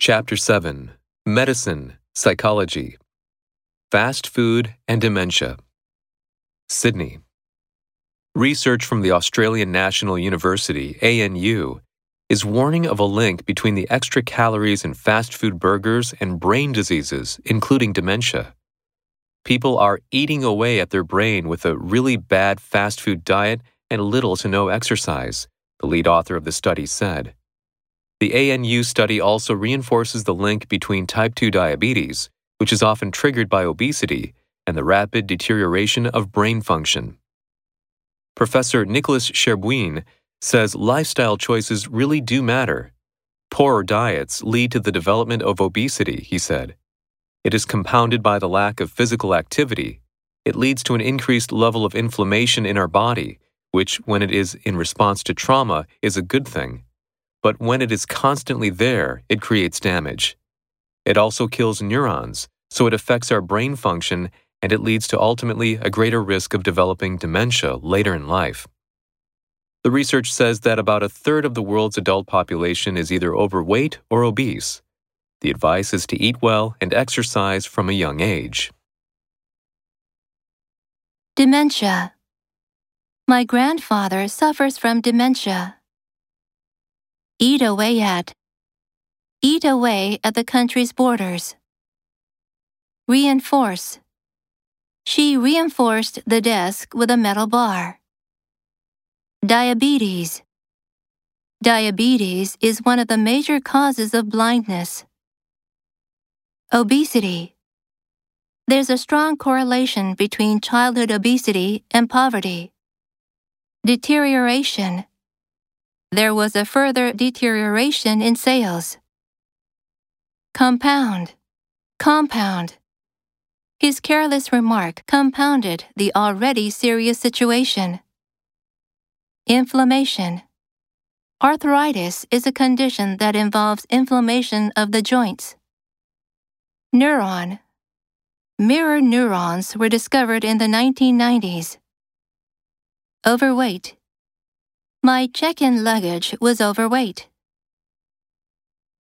Chapter 7 Medicine, Psychology, Fast Food and Dementia. Sydney. Research from the Australian National University, ANU, is warning of a link between the extra calories in fast food burgers and brain diseases, including dementia. People are eating away at their brain with a really bad fast food diet and little to no exercise, the lead author of the study said. The ANU study also reinforces the link between type 2 diabetes, which is often triggered by obesity, and the rapid deterioration of brain function. Professor Nicholas Cherbuin says lifestyle choices really do matter. Poor diets lead to the development of obesity, he said. It is compounded by the lack of physical activity. It leads to an increased level of inflammation in our body, which, when it is in response to trauma, is a good thing. But when it is constantly there, it creates damage. It also kills neurons, so it affects our brain function and it leads to ultimately a greater risk of developing dementia later in life. The research says that about a third of the world's adult population is either overweight or obese. The advice is to eat well and exercise from a young age. Dementia. My grandfather suffers from dementia. Eat away at. Eat away at the country's borders. Reinforce. She reinforced the desk with a metal bar. Diabetes. Diabetes is one of the major causes of blindness. Obesity. There's a strong correlation between childhood obesity and poverty. Deterioration. There was a further deterioration in sales. Compound. Compound. His careless remark compounded the already serious situation. Inflammation. Arthritis is a condition that involves inflammation of the joints. Neuron. Mirror neurons were discovered in the 1990s. Overweight. My check in luggage was overweight.